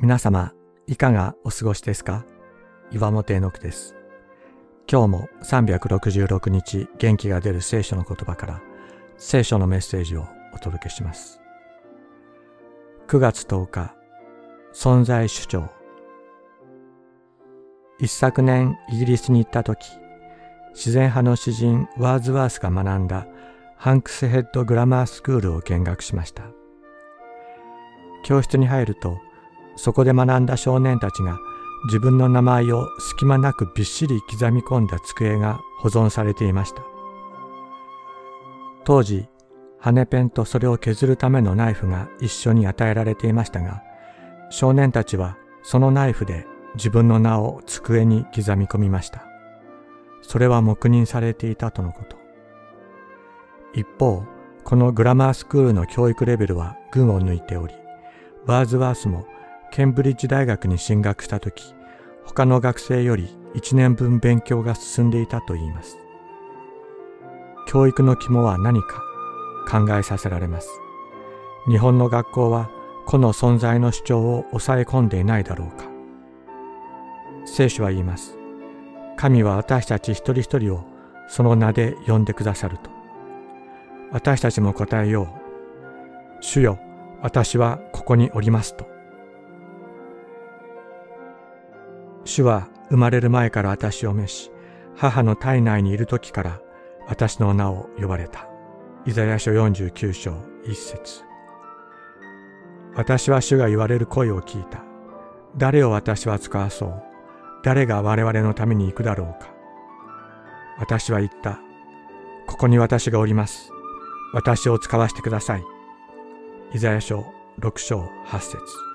皆様、いかがお過ごしですか？岩本絵の句です。今日も366日元気が出る聖書の言葉から聖書のメッセージをお届けします。9月10日、存在主張。一昨年イギリスに行った時、自然派の詩人ワーズワースが学んだハンクスヘッドグラマースクールを見学しました。教室に入るとそこで学んだ少年たちが自分の名前を隙間なくびっしり刻み込んだ机が保存されていました。当時、羽ペンとそれを削るためのナイフが一緒に与えられていましたが、少年たちはそのナイフで自分の名を机に刻み込みました。それは黙認されていたとのこと。一方、このグラマースクールの教育レベルは群を抜いており、ワーズワースもケンブリッジ大学に進学した時他の学生より1年分勉強が進んでいたといいます。教育の肝は何か考えさせられます。日本の学校は個の存在の主張を抑え込んでいないだろうか。聖書は言います。神は私たち一人一人をその名で呼んでくださると。私たちも答えよう。主よ私はここにおりますと。主は生まれる前から私を召し、母の体内にいる時から私の名を呼ばれた。イザヤ書49章1節私は主が言われる声を聞いた。誰を私は使わそう誰が我々のために行くだろうか。私は言った。ここに私がおります。私を使わせてください。イザヤ書6章8節